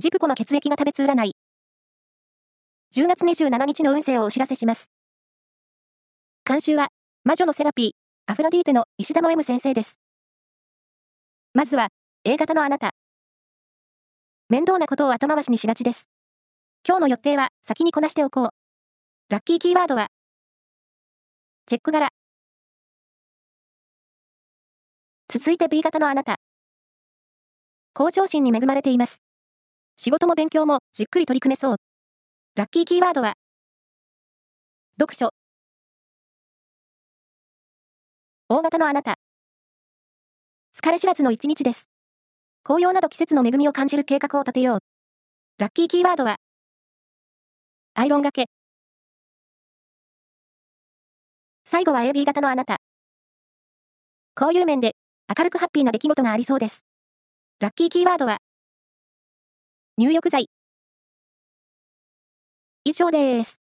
ジプコの血液が食べつ占い。10月27日の運勢をお知らせします。監修は、魔女のセラピー、アフロディーテの石田の M 先生です。まずは、A 型のあなた。面倒なことを後回しにしがちです。今日の予定は先にこなしておこう。ラッキーキーワードは、チェック柄。続いて B 型のあなた。向上心に恵まれています。仕事も勉強もじっくり取り組めそう。ラッキーキーワードは、読書。大型のあなた。疲れ知らずの一日です。紅葉など季節の恵みを感じる計画を立てよう。ラッキーキーワードは、アイロンがけ。最後は AB 型のあなた。交友面で明るくハッピーな出来事がありそうです。ラッキーキーワードは、入浴剤。以上です。